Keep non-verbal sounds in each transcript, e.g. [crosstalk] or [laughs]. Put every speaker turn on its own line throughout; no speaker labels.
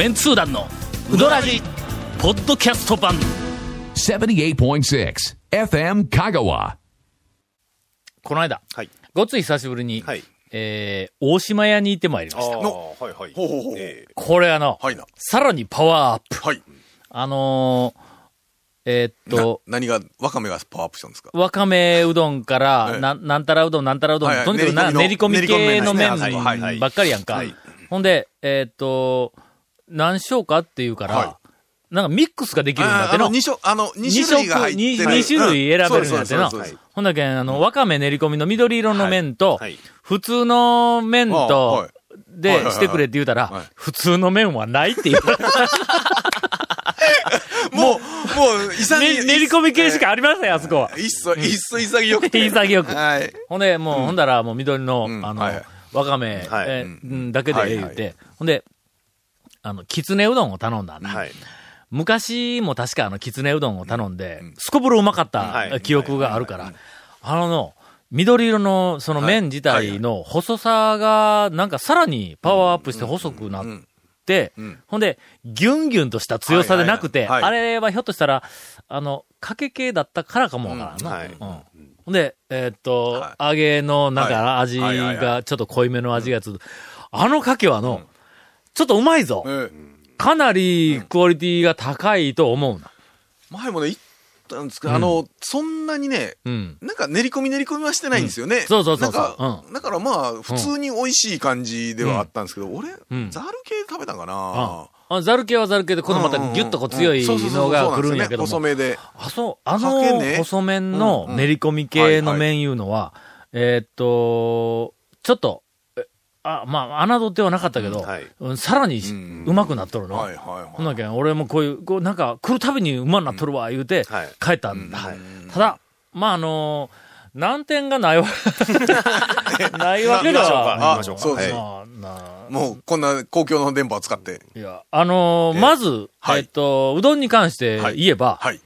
メンツー団のウドラジポッドキャスト版
78.6 FM Kagawa.
この間、
はい
ごっつい久しぶりに、
はい
えー、大島屋に行ってまいりました。
はいはい。
ほうほうほう
ええ
これあの、
はいな。
さらにパワーアップ。
はい。
あのー、えーっと、
な何が、わかめがパワーアップしたんですか？
わかめうどんから、
はい
ななんたらうどん、なんたらうどん、
はいはい
とにかくな練り込み
練り込みの
系の麺ばっかりやんか。
はい
ほんで、えーっと、何しようかっていうから、
は
なんかミックスができるんだっての。
ああの、二種、あの、二種類が入って
二
る。
二種類選べるんだって
うんそう
な
そうそうそう。
ほんだけん、あの、わかめ練り込みの緑色の麺と、
はい
普通の麺と
い、
で、してくれって言うたら、
はい
普通の麺はないっていう。[laughs]
もう、もう、潔い。
ね練り込み系しかありません、あそこは。
いっそ、いっそ潔くて。
潔く
はい。
ほんで、もう、ほんだら、もう緑の、
うん
あの、わかめ、だけでええ言うて、
はい
ほんで、あの、きつねうどんを頼んだんだ。
はい。
昔も確かあの、きつねうどんを頼んで、すこぶるうまかった
はい。
記憶があるから、あのの、緑色のその麺自体の細さが、なんかさらにパワーアップして細くなって、
ん。
ほんで、ギュンギュンとした強さでなくて、あれはひょっとしたら、あの、かけ系だったからかもわからんな。ほんで、えーっと、
は
揚げのなんか
はい
味がちょっと濃いめの味がつく。あのかけはの、ちょっとうまいぞ。
ええ。
かなりクオリティが高いと思うな。
前もね、言ったんですけど、あの、そんなにね、
うん。
なんか練り込み練り込みはしてないんですよね。
そうそうそうそう。
なんか、だからまあ、普通に美味しい感じではあったんですけど、俺、
ん。
ザル系食べたかな。
ああザル系はザル系で、このまたギュッとこう強いのが来るんやけども。
細めで。
あ、そう、あの
ね。
細麺の練り込み系の麺いうのは、えーっと、ちょっと、えあ、まあ、侮ってはなかったけど、
はい
うんさらに
ん
うまくなっとるの。
はいはいはい
ほんだけん俺もこういう、こうなんか来るたびにうまになっとるわ、言うて
はい、
帰ったんだ。ただ、まあ、あの難点がないわ、[laughs] ないわけでは。
あ
行きましょうか
そうです
まあな
もう、こんな公共の電波を使って。
いや、あのー
え
まず、
はい
えっと、うどんに関して言えば、
はい。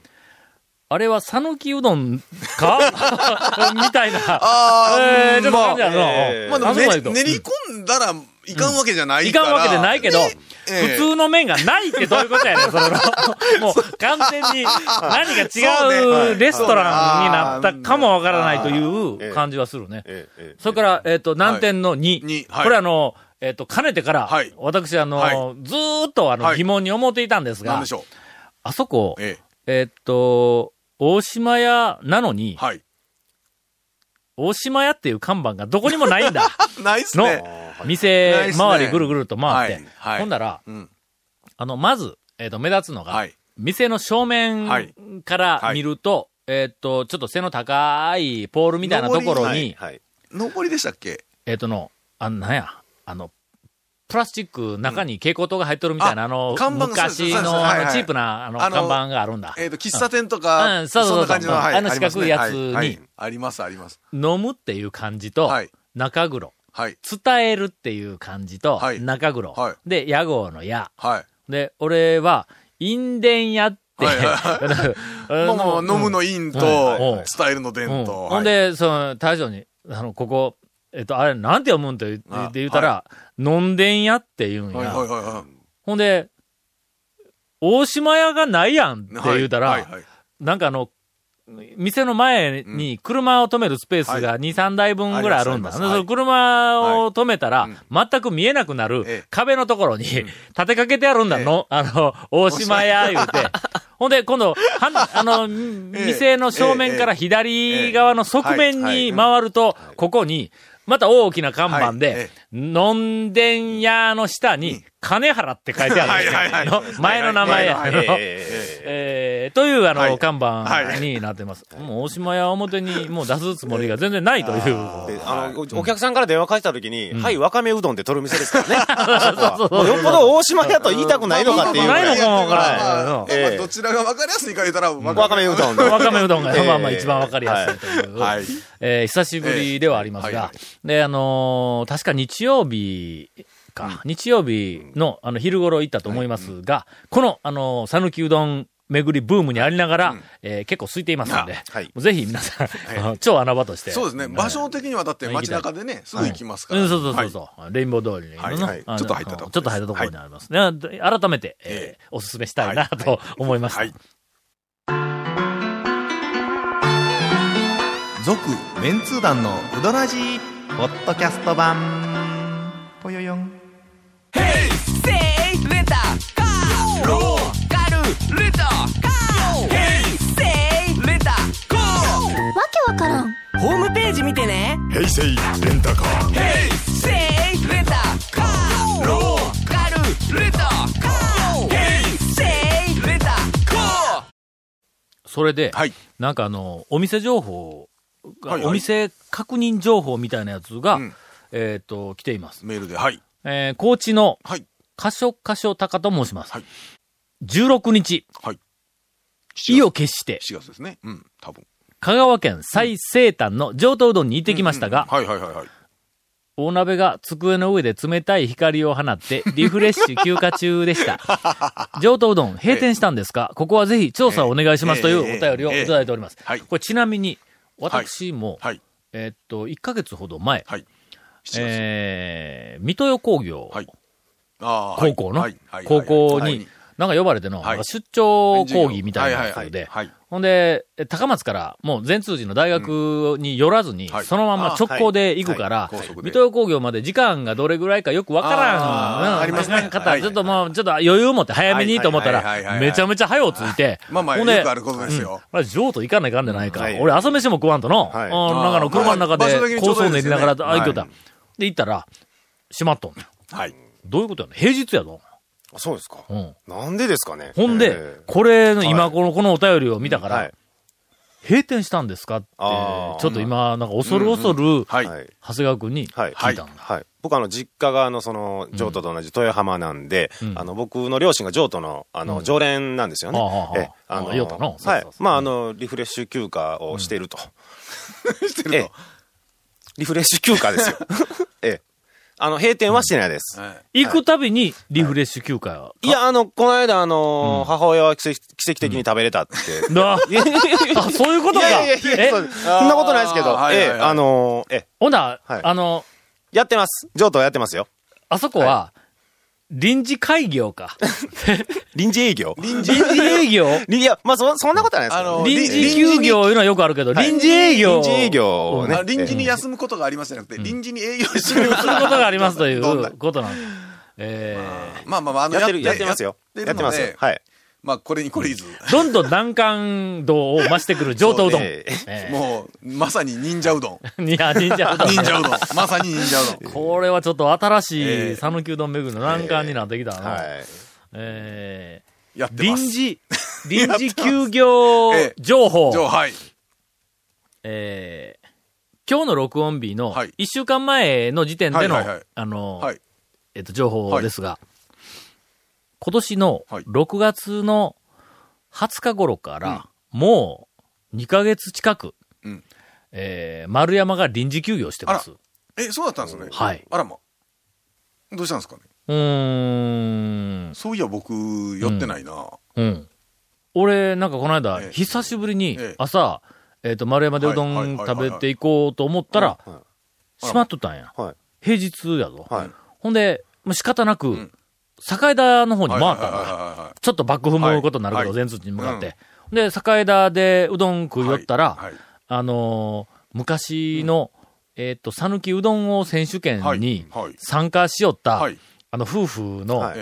あれは讃岐うどんか？[laughs] みたいな。
あ
えー、ちょっと感じやな。
えー。
まあでもね
あで言うと
練り込んだらいかんわけじゃない
い
から。
かんわけでないけど、
ねええ
普通の麺がないってどういうことやねん、それの。[laughs] もう完全に何か違
はい。
うレストランになったかもわからないという感じはするね。
ええええ
それから、えっ、と、難点の2。
にはい。
これあの、えっ、と、かねてから、
はい。
私あの、
はい。
ずーっとあの、
はい。
疑問に思っていたんですが。あそこ、
え
えっと、大島屋なのに
え。、はい。
大島屋っていう看板がどこにもないんだ。[laughs]
ないっす
の
ね。
店
ないっすね
周りぐるぐると回って。
はいはい
ほんだら、
うん。
あの、まず、えっ、と、目立つのが、
はい。
店の正面
はい
から見ると、えっ、と、ちょっと背の高いポールみたいなところに、
はい。
上りでしたっけ？
えっ、との、あの、なんや、あの、プラスチック中に蛍光灯が入っとるみたいな、あ
あ
の、昔の、あの、チープな、あの、看板があるんだ。
えっと、喫茶店とか、
うんそうそうそう。あの四角いやつに
ありますあります。
飲むっていう漢字と、
はい
中黒。
はい。
伝えるっていう漢字と、
はい
中黒。
はい
で、屋号の屋。
はい。
で、俺は、印伝屋って、[laughs]
もう、飲むのインと、
うん
伝えるの伝
うん
と。
ほんで、その、大将に、あの、ここ、えっと、あれ、なんて読むんって言ったら、飲んでんやって言うんや。ほんで、大島屋がないやんって言うたら、なんかあの、店の前に車を止めるスペースが2、3台分ぐらいあるんだ。その車を止めたら、
はい
全く見えなくなる
ええ。
壁のところに立てかけてあるんだ。の、あの、大島屋言うて。ほんで、今度、はん [laughs] あの、店の正面から左側の側面に回ると、ここに、また大きな看板で、のんでん屋の下に、金原って書いてあるんですよ。
はいはいはい。
の前の名前や。というあの、
はい。
看板
はい。
になってます。もう大島屋表にもう出すつもりが全然ないという。
あの、おお客さんから電話返した時に、はい、わかめうどんって取る店ですからね。[laughs]
そうそう
もうよっぽど大島屋と言いたくないのかっていう。
ないのかもわからない。
どちらが分かりやすいか言ったら、わ
わかめうどん。で。
わかめうどんが、
えー
まあまあ一番わかりやすいという。
はい。
えー久しぶりではありますが。で、あのー確か日曜日か、日曜日の、あの、昼頃行ったと思いますが、この、あのー、讃岐うどん巡りブームにありながら、えー結構空いていますので、
はい。
ぜひ皆さん、[laughs] あの超穴場として。
そうですね。場所的にはだって街中でね、すぐ行きますから。
うん、そうそうそう
はい。
レインボー通りに、
はい
はい。
ちょっと入ったところ
ちょっと入ったところにあります。ね。で改めて、えーおすすめしたいなと思いました。
はい。
続メンツー団のウドラジーポッドキャスト版ぽよよん。
わけわからん。
ホームページ見てね。
平成レンタカー。
セイレンタカーローカルレンタカーヘイセイレンタカー
それで、
はい。
なんかあの、お店情報が、
はいはい。
お店確認情報みたいなやつが、
うん
えっ、と、来ています。
メールで、はい。
えー高知の、
はい。
カショカショタカと申します。
はい
16日、
はい。
意を決して、
7月ですね。うん、多分。
香川県最西端の上等うどんに行ってきましたが、
はいはいはいはい。
大鍋が机の上で冷たい光を放って、[laughs] リフレッシュ休暇中でした。[laughs] 上等うどん閉店したんですか？ここはぜひ調査をお願いしますというお
ええ
便りをいただいております。
はい
これちなみに、私も、
はい。
えーっと、1ヶ月ほど前、
はい。7月。
えー、水戸代工業、
はい。ああ。
高校の、
はいはい
高校
はい。
に、なんか呼ばれての、
はい。
出張講義みたいなやつ。で、
はい。
ほんで、え高松から、もう全通寺の大学に寄らずに、
うん。はい。
そのまま直行で行くから、水戸工業まで時間がどれぐらいかよくわからん、うん。
ありますね。
方、
はい。
ちょっともう、ちょっと余裕を持って早めにと思ったら、めちゃめちゃ早うついて、
まあまあ、
ほんで
よくあることですよ。
あれ、譲渡行かないかんじゃないか。
はい。
俺、朝飯も食わんとの、なんかの車の中で
にちょうどいい
構想練りながら、あ、行きよった。
はい
で、行ったら、閉まっとんねん
はい。
どういうことやねん平日やぞ。
あそうですか。
うん。
なんでですかね？
ほんで、
え
これの、
はい
今この、このお便りを見たから。閉店したんですか？って、ちょっと今、なんか恐る恐る、
はい。
はい。
長谷川君に
はい。
聞いたんだ。
はい。僕あの、実家があの、その、譲渡と同じ豊浜なんで、
うん
あの、僕の両親が譲渡の、あの、
うん
常連なんですよね。ええあの、はい。まあ、あの、リフレッシュ休暇をしていると。[laughs]
してる
ええリフレッシュ休暇ですよ。[laughs] ええ。あの、閉店はしてないです。
行くたびにリフレッシュ休暇や。
いや、あの、この間、あの母親は奇跡的に食べれたって。[laughs]
あ、そういうことか。
いやいやいや
え？
そんなことないですけど、ええ、あのーええ、
ほな、
はい
あの、
やってます。譲渡はやってますよ。
あそこは、臨時開業か。[laughs]
臨時営業？
臨時営業？[laughs]
いや、まあ、そ、そんなことはないです
あの
臨時休業いうのはよくあるけど、
はい
臨時営業。
臨時営業をね
あ臨時に休むことがありますじゃなくて、臨時に営業してる
することがありますということなんです。え
まあまあまあ、あの、
やってる、
や
やってますよ。
や
やってますよ。はい。
まあ、これにこれいず。
ーどんどん難関度を増してくる上等うどん。
もう、まさに忍者うどん。
ー [laughs] いや、忍者うどん。
忍者うどん。まさに忍者うどん。[laughs]
これはちょっと新し
ええ
い讃岐うどん巡りの難関になってきたな。
はい。
え
やってます。
ー臨時、[laughs] 臨時休業
ええ
情報。
はい。
えー今日の録音日の
はい
1週間前の時点での、あの、
はい。
えっと、情報ですが、今年の
はい
6月の20日頃から、もう2ヶ月近く、
うん
えー丸山が臨時休業してます。
え、そうだったんですね。
はい。
あらま。どうしたんですかね？
うーん。
そういや、僕、寄ってないな。
うん。俺、なんかこの間、
ええ
久しぶりに
ええ
朝、えっ、と、丸山でうどん食べていこうと思ったら、
はい
閉まっとったんや。
はい。
平日やぞ。
はい。
ほんで、もう仕方なく、
ん
境田の方に回ったんだ。ちょっとバック踏むことになるけど、
はい。
全通寺に向かって。で、境田でうどん食い寄ったら、
はい。はい。
あのー昔の、えっ、と、讃岐うどん王選手権
はい。
に
はい。
参加しよった、
はい。
あの、夫婦の、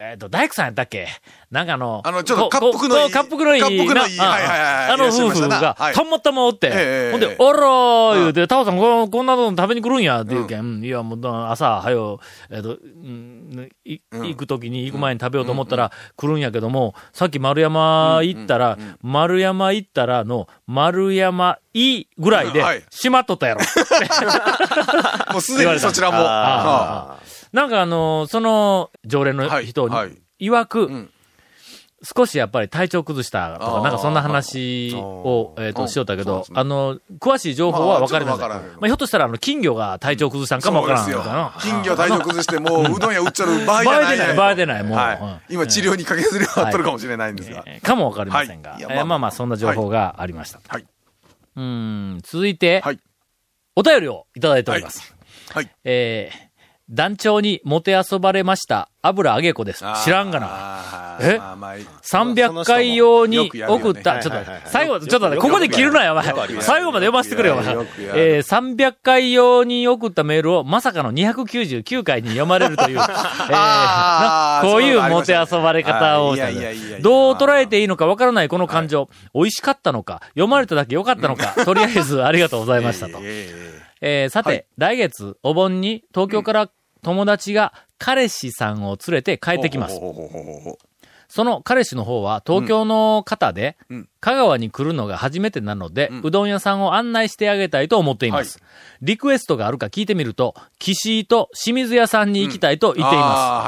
え
っ、と、大工さんやったっけ？なんかあの、
あのちょっと
こ
恰幅のいい
こ恰幅のいい。
はいはいはい
あの夫婦が
は、い。
たまたまおって、
ええ
ほんで、おらー言うて、タオさんここんなの食べに来るんや、って言うけん、いや、もう、朝、はよ、えっ、と、行くときに、行く前に食べようと思ったら、来るんやけども、さっき丸山行ったら、丸山行ったらの、丸山いぐらいで
はい、
閉まっとったやろ。[laughs]
もうすでにそちらも。
なんかあの、その、常連の人に曰く、
ん
少しやっぱり体調崩したとか、なんかそんな話を、えっ、と、
うん
しよったけどあの、詳しい情報は分かりません。
まあ
ひょっとしたら、あの、金魚が体調崩したんかもわからん。
金魚体調崩して、もううどん屋売っちゃう場合じゃない [laughs]
場合でない、場合でない、もう。
はい
うん
今治療にかけずりはあっとるかもしれないんですが。
えーかもわかりませんが、
まあ
えーまあまあ、そんな情報がありました。
はい。
うん、続いて、
はい
お便りをいただいております。
はい。
えー団長にもてあそばれました、油揚げ子です。知らんがな。
な
え？
まあまあ
300回用に送った、ちょっと
はいはいはい、
最後、[laughs] ちょっと待って、ここで切るなよ、お前。最後まで読ませてくれよ、お前。えー300回用に送ったメールをまさかの299回に読まれるという、[laughs] えーこういうもてあそばれ方をどう捉えていいのかわからないこの感情、美味しかったのか、読まれただけ良かったのか、[laughs] とりあえずありがとうございましたと。
ええ
えーさて、
はい
来月、お盆に東京から友達が彼氏さんを連れて帰ってきます。
ほうほうほうほうほう
その彼氏の方は東京の方で、
うん。
香川に来るのが初めてなので、うどん屋さんを案内してあげたいと思っています。リクエストがあるか聞いてみると、岸井と清水屋さんに行きたいと言っています。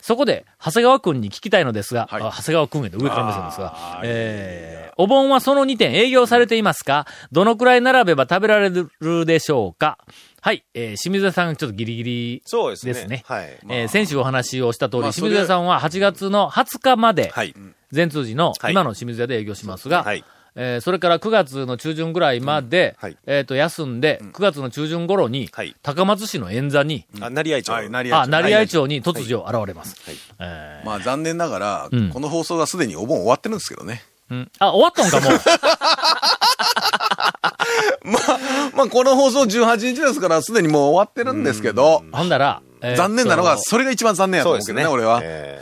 そこで、長谷川くんに聞きたいのですが、
はい。
あ長谷川くんへと上から目線ですがえーお盆はその2点営業されていますか？どのくらい並べば食べられるでしょうか？はい、えー清水屋さんちょっとギリギリ
そうですね。
ですね。
はい。
えー先週お話をした通り、
まあ
清水屋さんは8月の20日まで、
はい。
全通寺の
はい
今の清水屋で営業しますが、
はい。
えーそれから9月の中旬ぐらいまで、
うんはい
えっ、と、休んで、9月の中旬頃に、
はい
高松市の円座に、
あ、成合町。
はい、成
あ、
合
成合町に突如現れます。
はい
え
まあ残念ながら、
うん
この放送がすでにお盆終わってるんですけどね。
ーうんあ、終わったんかもう。[laughs] [laughs]
まあ、まあこの放送18日ですからすでにもう終わってるんですけど、
ほんだら、えー
残念なのが、
と
それが一番残念やと思うけどね、俺は。
え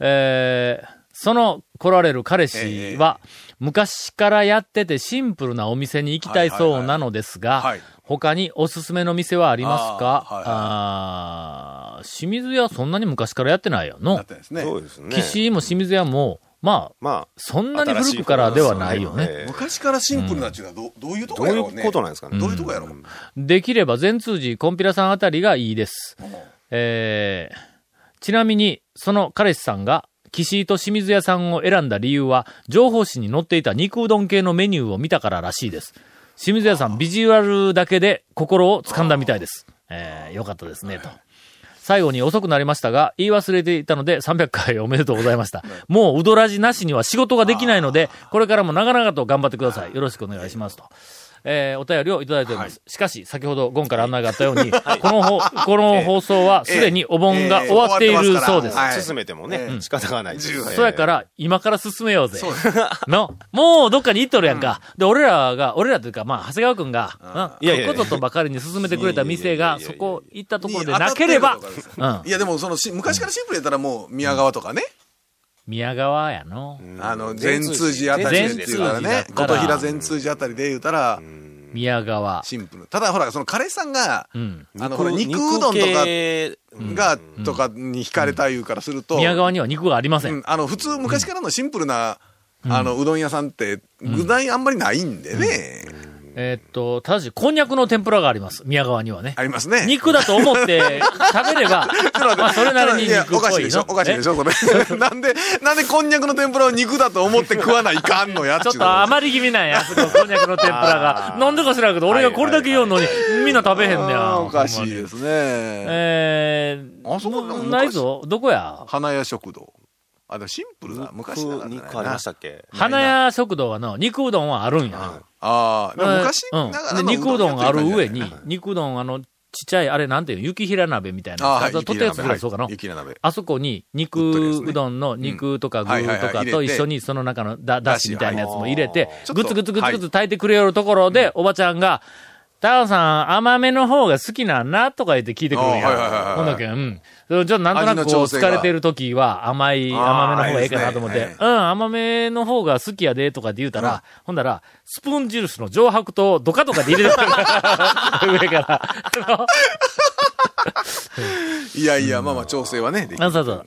えーその来られる彼氏は、昔からやっててシンプルなお店に行きたいそうなのですが、
はいはいはい
他におすすめの店はありますか？
あーはいはい
あー清水屋そんなに昔からやってないよ
な
の
っ。てですね。
そうですね。
岸井も清水屋も、まあ、
まあ、
そんなに古くからではないよね。
ええ
昔からシンプルなっていうのはどどういうと
どうい
こやろうね。
うことなんですかね。
どういうとこやろう。
できれば全通寺コンピラさんあたりがいいです。えー、ちなみに、その彼氏さんが、岸井と清水屋さんを選んだ理由は、情報誌に載っていた肉うどん系のメニューを見たかららしいです。清水屋さん、ビジュアルだけで心を掴んだみたいです。えー、よかったですね、と。最後に遅くなりましたが、言い忘れていたので300回おめでとうございました。[laughs] もううどらじなしには仕事ができないので、これからも長々と頑張ってください。よろしくお願いしますと。えーお便りをいただいております。しかし、先ほどゴンから案内があったように、このほ、[laughs] この放送はすでにお盆が終わっているそうです。
はい
進めてもね、仕方がない
そうやから、今から進めようぜ。[laughs] の、もうどっかに行っとるやんか。で、俺らが、俺らというか、まあ、長谷川くんが、うん
いやいや。いや
こことばかりに進めてくれた店が、そこ行ったところでなければ、うん。
いやでもそのし昔からシンプルやったらもう宮川とかね、
宮川やの。
あの善通寺あたりでっていうからね。琴平善通寺あたりで言うたら
宮川。
シンプルただほらその彼氏さんが、
うん。
あのほら肉うどんとか
系。
が、とかに惹かれたいうからすると、
宮川には肉がありません。
あの普通昔からのシンプルな、あのうどん屋さんって具材あんまりないんでね、
えーっと、ただし、こんにゃくの天ぷらがあります。宮川にはね。
ありますね。
肉だと思って食べれば、[laughs] まあ、それなりに肉っぽいの。
おかしいでしょ？おかしいでしょ？それ [laughs] なんでなんでこんにゃくの天ぷらを肉だと思って食わないかんのやっ
ちょっと余り気味なんや、そここんにゃくの天ぷらが。[laughs] なんでか知らんけど、俺がこれだけ言うのに、みんな食べへんねや。
おかしいですね、
えー、
あそこなんか
ないぞ。どこや？
花屋食堂。あでもシンプルな昔ながらだね
肉ありましたっけ？
花屋食堂はの、肉うどんはあるんや。
ああ昔
うん。
ながら
で
の
肉うどんがある上に肉うどんあの、ちっちゃい、あれなんていうの？雪平鍋みたいな。
ああはい
取ったやつぐらいそうかな。
雪鍋。
あそこに肉うどんの肉とか具とかと一緒にその中のだだしみたいなやつも入れて
い、
ぐつぐつぐつぐつ炊いてくれよるところで、おばちゃんが、タオさん甘めの方が好きなんなとか言って聞いてくるん
あはいはいはいはい
や。ほんだけん、うん。ちょっとなんとなくこう
味の調整が
疲れてる時は甘い、甘めの方がええかなと思って
いいですね、
うん、甘めの方が好きやでとかって言うたら、ほんだら、スプーン印の上白糖ドカドカで入れてくる。[laughs] 上から。[laughs] [laughs]
いやいやまあまあ調整はねできる
あそうそう。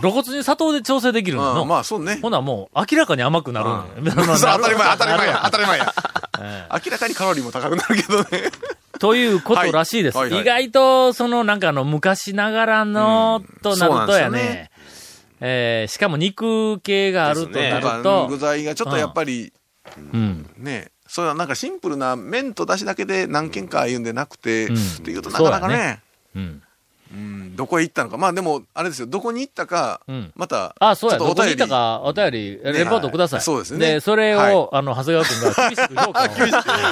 露骨に砂糖で調整できるの。
まあそうね。
ほなもう明らかに甘くなる
当たり前当たり前や。[laughs] 当たり前や。
え
明らかにカロリーも高くなるけどね。
ということらしいです。
はいはい。はい
意外と、そのなんかあの昔ながらの、となるとやね。
ね。
えー、しかも肉系があるとなると、
具材がちょっとやっぱり、
うん。
ね、そういうなんかシンプルな麺と出汁だけで何軒か言うんでなくて、
うん。
っていうとなかなかね、
うん。
うん、どこへ行ったのか。まあでも、あれですよ、どこに行ったか、
うん
また、
あ、そうや、どこにいたか、お便り、レポートください。
はいそうですね
で、それを、
はい
あの、長谷川君が厳しく評価を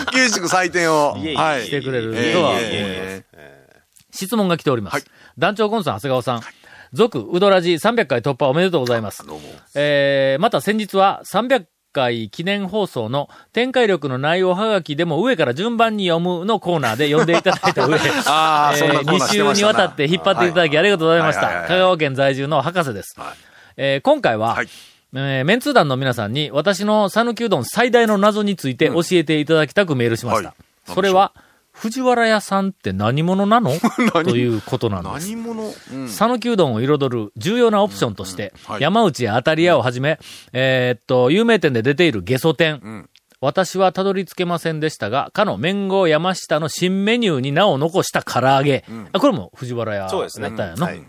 [laughs]
厳しく採点を、[laughs] はい。
してくれると
ええ
は思い
え
ます。
え
質問が来ております。
はい
団長コンさん、長谷川さん。続、うどらじ300回突破おめでとうございます。
どうも。
えー、また先日は300回記念放送の展開力の内容はがきでも上から順番に読むのコーナーで読んでいただいた上、[laughs]
あーそんなコーナー
2
してましたな。
週にわたって引っ張っていただきありがとうございました。香川県在住の博士です。
はい。
えー今回は、
はい。
えーメンツー団の皆さんに私の讃岐うどん最大の謎について教えていただきたくメールしました。
はい。
それは、藤原屋さんって何者なの？[laughs] ということなんです。
何者？うん。
讃岐うどんを彩る重要なオプションとして、
はい。
山内や当たり屋をはじめ、えーっと、有名店で出ているゲソ天。
ん。
私はたどり着けませんでしたが、かの麺号山下の新メニューに名を残した唐揚げ。あこれも藤原屋だった
そうですね。
ん。やの。
はい。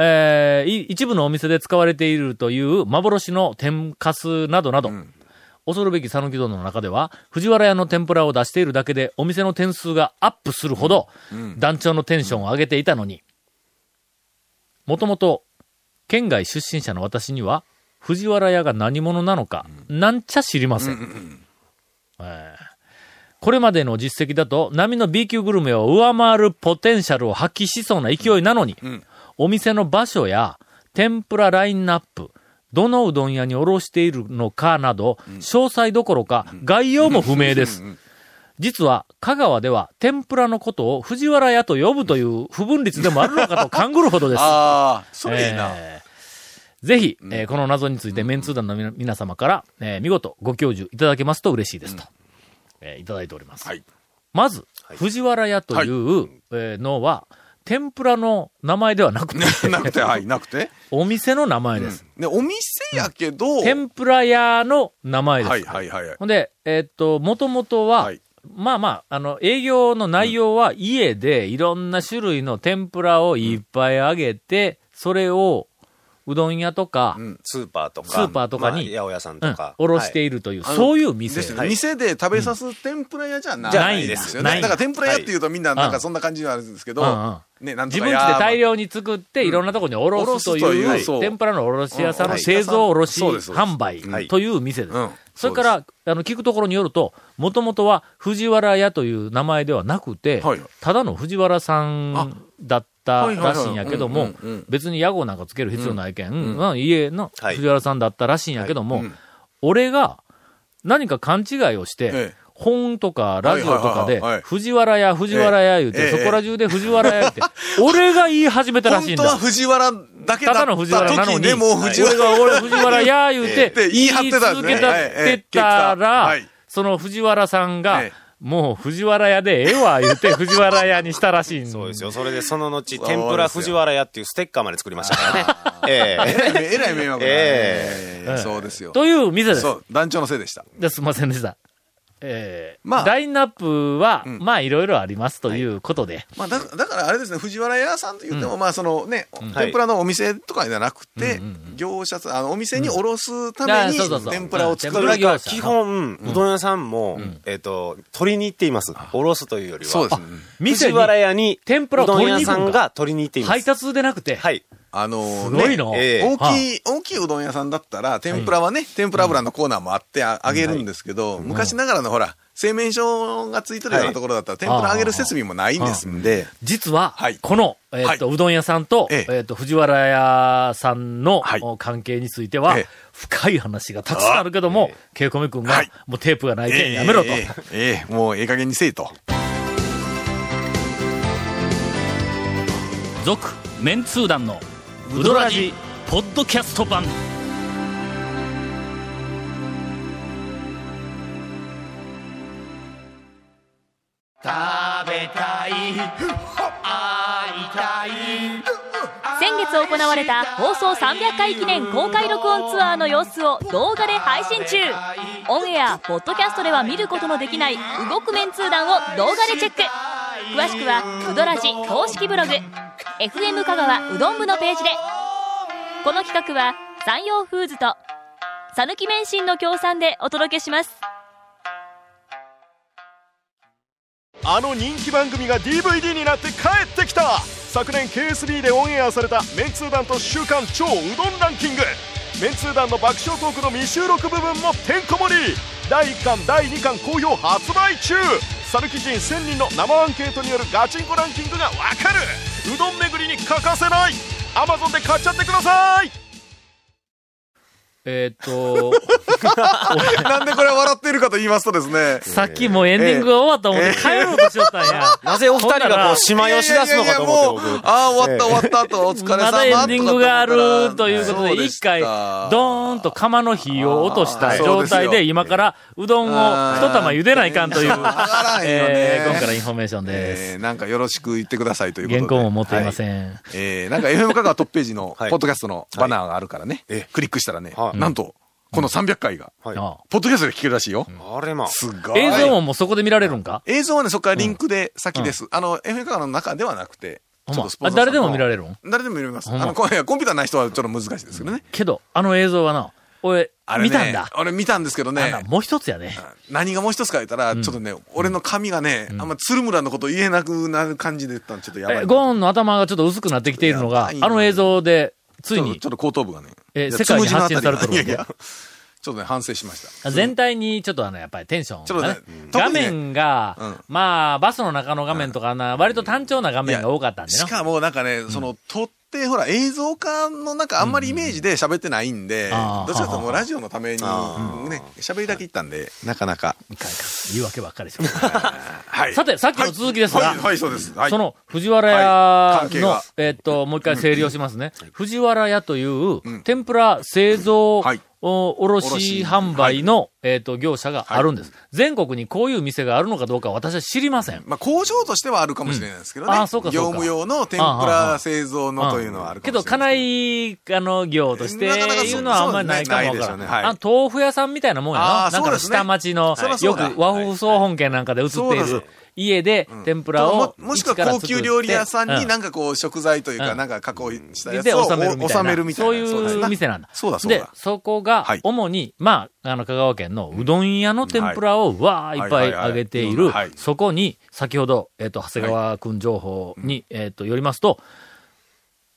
えーい一部のお店で使われているという幻の天かすなどなど、恐るべき讃岐うどんの中では、藤原屋の天ぷらを出しているだけでお店の点数がアップするほど、団長のテンションを上げていたのに、もともと、県外出身者の私には、藤原屋が何者なのか、なんちゃ知りません。えー。これまでの実績だと、波の B 級グルメを上回るポテンシャルを発揮しそうな勢いなのに、お店の場所や天ぷらラインナップ、どのうどん屋におろしているのかなど、詳細どころか概要も不明です。実は、香川では天ぷらのことを藤原屋と呼ぶという不分率でもあるのかと勘ぐるほどです。
ああ、それいいな。
えーぜひ、えーこの謎についてメンツー団の皆皆様から、えー見事ご教授いただけますと嬉しいですと、えーいただいております。
はい。
まず、藤原屋という、えーのは、天ぷらの名前ではなくて、[laughs]
なくて、はい、なくて。
お店の名前です。
で、お店やけど、
天ぷら屋の名前です。
はいはいはいはい。
ほんで、えーっと、もともとは、
はい
まあまあ、あの、営業の内容は家でいろんな種類の天ぷらをいっぱい揚げて、それをうどん屋とか、
スーパーとか。
スーパーとかに
まあ八百屋さん
うん
とか。
おろして
い
いるという、
あの
そういう店。
ですね。店で食べさす天ぷら屋じゃない
じゃ
ないんです
よね。だから天ぷら屋っていうとみんななん
うん
かそんな感じはあるんですけど
うんうん、
ね、なんと
自分
か屋
家で大量に作って、いろんなところにおろすとい、
いう
天ぷらのおろし屋さんの
はい。
製造卸
そうですそうです。
販
はい。
売という店です。
うん。
それから、あの、聞くところによると、もともとは藤原屋という名前ではなくて
はい、
ただの藤原さんだったらしいんやけども別に屋号なんかつける必要ないけん、うん。家の
はい。
藤原さんだったらしいんやけども俺が何か勘違いをして
ええ、
本とかラジオとかで藤原屋、藤原屋言うて、
ええ。
そこら中で藤原屋って、俺が言い始めたらしいんだ。
本当は。藤原だけだ。った
ただの藤原なのに、
時でもう藤原、
俺が。俺藤原や言うて、
って言い張ってたんですね
言い続けたってたら、
はい。
その藤原さんが、
ええ。
もう藤原屋でええわ言うて藤原屋にしたらしいん
そうですよ。それでその後、天ぷら藤原屋っていうステッカーまで作りましたからね。ええ
え。らいえらい迷惑な
え。
ええ。そうですよ。
という店です。
そ。う、団長のせいでした。
ですいませんでした。ええ
まあ
ラインナップは、
ん。
まあいろいろありますということで、
まあ、だだからあれですね、藤原屋さんと言っても、まあ、そのね、
はい
天ぷらのお店とかじゃなくて、業者さん、あの、お店におろすために天ぷらを作る
天ぷら業者。
基本、うどん屋さんも、えっと、取りに行っています。おろすというよりは。
そうですね。
藤原屋に、
天ぷらを
んが取りに行っています。
配達でなくて、
はい。
あの
すごいの。
ええ。
大きい、大きいうどん屋さんだったら、天ぷらはね、天ぷら油のコーナーもあってああげるんですけど、昔ながらのほら、製麺所がついてるようなところだったら、天ぷら揚げる設備もないんですんで、
実は、
はい。
この、えっ、と、
は
うどん屋さんと、え
え。
っ、と、藤原屋さんの、
はい。
お関係については、
ええ。
深い話がたくさんあるけども、ケイコメ君が、
はい。
もうテープがないけんやめろと。
ええええもうええ加減にせいと。
続、メンツー団の、ウドラジ、ポッドキャスト版。
先月行われた放送300回記念公開録音ツアーの様子を動画で配信中。オンエアポッドキャストでは見ることのできない動くメンツー団を動画でチェック。詳しくは「ウドラジ」公式ブログ FM 香川うどん部のページで。この企画は山陽フーズと讃岐免震の協賛でお届けします。
あの人気番組が DVD になって帰ってきた。昨年 KSB でオンエアされたメンツー団と週刊超うどんランキング。メンツー団の爆笑トークの未収録部分もてんこ盛り。第1巻第2巻好評発売中。サヌキ人1000人の生アンケートによるガチンコランキングがわかる。うどん巡りに欠かせない。Amazon で買っちゃってください。
えーっと、[laughs]
なんでこれ笑っているかと言いますとですね。
さっきもうエンディングが終わった思って帰ろうとしよったんや。[laughs]
なぜお二人がこう、島よし出すのかと思って
いやいやいやもうああ、終わった終わったと、お疲れ様
まだエンディングがあるということで、一回、ドーンと釜の火を落とした状態で、今からうどんを一玉茹でないかんという、[laughs] えー今からインフォメーションです。
えーなんかよろしく言ってくださいということで。
原稿も持っていませ
はい。
ん。
えーなんか FM 香川トップページの、ポ
はい。
ッドキャストのバナーがあるからね、
ええ。
クリックしたらね、
はい
なんと、この300回が、ポッドキャストで聞けるらしいよ。
あれまあ。
すごい。
映像ももうそこで見られるんか？
映像はね、そこからリンクで先です。あの、FM 香川の中ではなくて、ちょっとスポンサーさんの
あ誰でも見られるん？
誰でも見れます。あの、こいやコンピューターない人はちょっと難しいですけどね。
けど、あの映像はな、俺、
あれね
見たんだ？
俺見たんですけどね。
もう一つやね。
何がもう一つか言ったら、ちょっとね、俺の髪がね、あんま鶴村のこと言えなくなる感じで言ったのちょっとやばい
ゴーンの頭がちょっと薄くなってきているのが、あの映像で、ついに。
ちょっと後頭部がね。
え世界に発信されてる
いやいや。ちょっとね、反省しました。
全体にちょっとあの、やっぱりテンションがね。
ちょっとね、
画面が、
うん。
まあ、バスの中の画面とかな、割と単調な画面が多かったんでな。
しかもなんかね、その、撮って、ほら、映像化のなんかあんまりイメージで喋ってないんで、どっちかともうラジオのために、ね、喋りだけ言ったんで、なかなか。
言い訳ばっかりし。[laughs] さて、さっきの続きですが、
はい、はい、そうです。はい。
その、藤原
はい。
屋の、えっと、もう一回整理をしますね。藤原屋という、天ぷら製造、
はい
お卸販売の、えっと、業者があるんです。全国にこういう店があるのかどうか私は知りません。
まあ、工場としてはあるかもしれないですけどね。
うんあーそうかそうか
業務用の天ぷら製造のというのはあるか
けど、
もしれない。
家内、あの、業として、いうのはあんまりないかもわからん。
ねはい
あ豆腐屋さんみたいなもんや
あ
な。なんか下町の、よく和風総本家なんかで映っている家で天ぷらを
も、もしくは高級料理屋さんに
な
なんかこう食材というか
うん。
なんか加工したやつ
で、
を
収めるみたいな。そういう店なんだ。
そうだそうだ。、
でそこが
はい、
主に、まあ、あの、香川県のうどん屋の天ぷらを、わーいっぱい揚げている。そこに、先ほど、えっと、長谷川くん情報に、えっと、よりますと、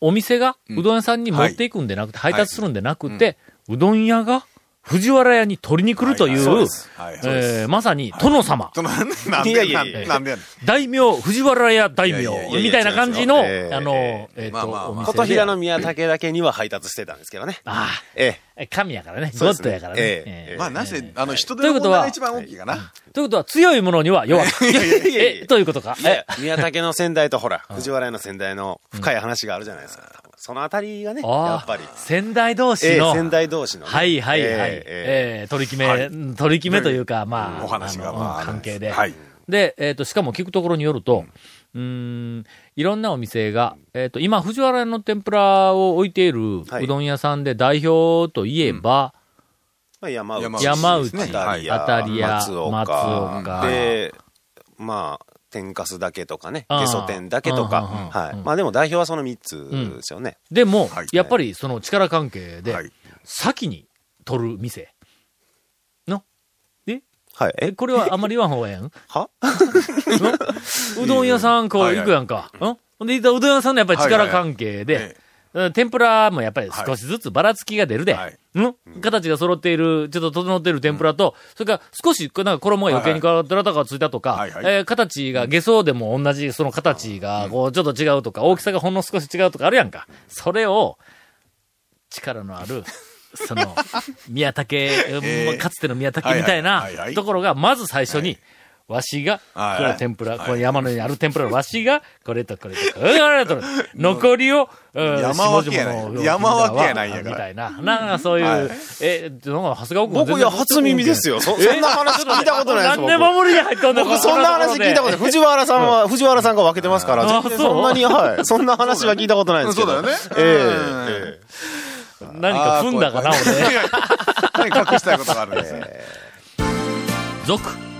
お店がうどん屋さんに持っていくんでなくて、配達するんでなくて、うどん屋が藤原屋に取りに来るとい
う
えーまさに殿様、大名、藤原屋大名みたいな感じの、あの、
え
えっと、
まあ
お店で。
琴平の宮武だけには配達してたんですけどね。
あ
え
あ、神やからね。ゴッ
そうですね。
ドやからね。
ええ
ええ
まあ、なぜ、あの、人手
ということは
の問題が一番大きいかな。
ということは、強いものには弱く。え、ということか？
え、宮武の先代とほら、藤原屋の先代の深い話があるじゃないですか。そのあたりがね、や
ああ
っぱり。
仙台同士の、
ええ先代同士のね。
はいはいはい。
え
え
え
え取り決め、取り決めというか、まあ、
お話が
関係で。
はい
で、えっ、と、しかも聞くところによると、うーん、いろんなお店が、えっ、と、今、藤原の天ぷらを置いている
はいう
どん屋さんで代表といえば、
まあ山内。
山内、
ですねはい
当たり屋、
松岡。
松岡。
で、まあ、天かすだけとかね、ゲソ天だけと
うん
か。
うんうん。
はい。まあでも代表はその3つですよね。
でも、
はい。
やっぱりその力関係で、
はい。
先に取る店。の？え
はい。
え、
え
これはあんまり言わん方がええん。[laughs]
は？[laughs]
うどん屋さんこう行くやんか。ん。ほんで、うどん屋さんのやっぱり力関係
え
で、うん天ぷらもやっぱり少しずつばらつきが出るで。
はい。
ん？形が揃っている、ちょっと整っている天ぷらと、それから少しなんか衣が余計にどらたかついたとか、
はいはい。
えー形が下層でも同じその形がこうちょっと違うとか、大きさがほんの少し違うとかあるやんか。それを、力のある、[laughs] その、宮武、
ー。
かつての宮武みたいなところが、まず最初に、わしが、
はい。
これ天ぷら、
はい。
この山の上にある天ぷらのわしが、これとこれとこれと、残りを、うん
山分けやない。山分けやないんやから。
みたいな。なんかそういう、
はい。
え、なんか、長谷川君
僕、いや、初耳ですよ。そそんな話聞いたことないです
何で守りに入ったんだ
僕、そんな話聞いたことない。藤原さんは、藤原さんが分けてますから、
そ
んなに、はい。そんな話は聞いたことないですけど。
そうだよね。
ええ
何か踏んだかな、俺。[laughs]
何隠したいことがあるんですよ。
続、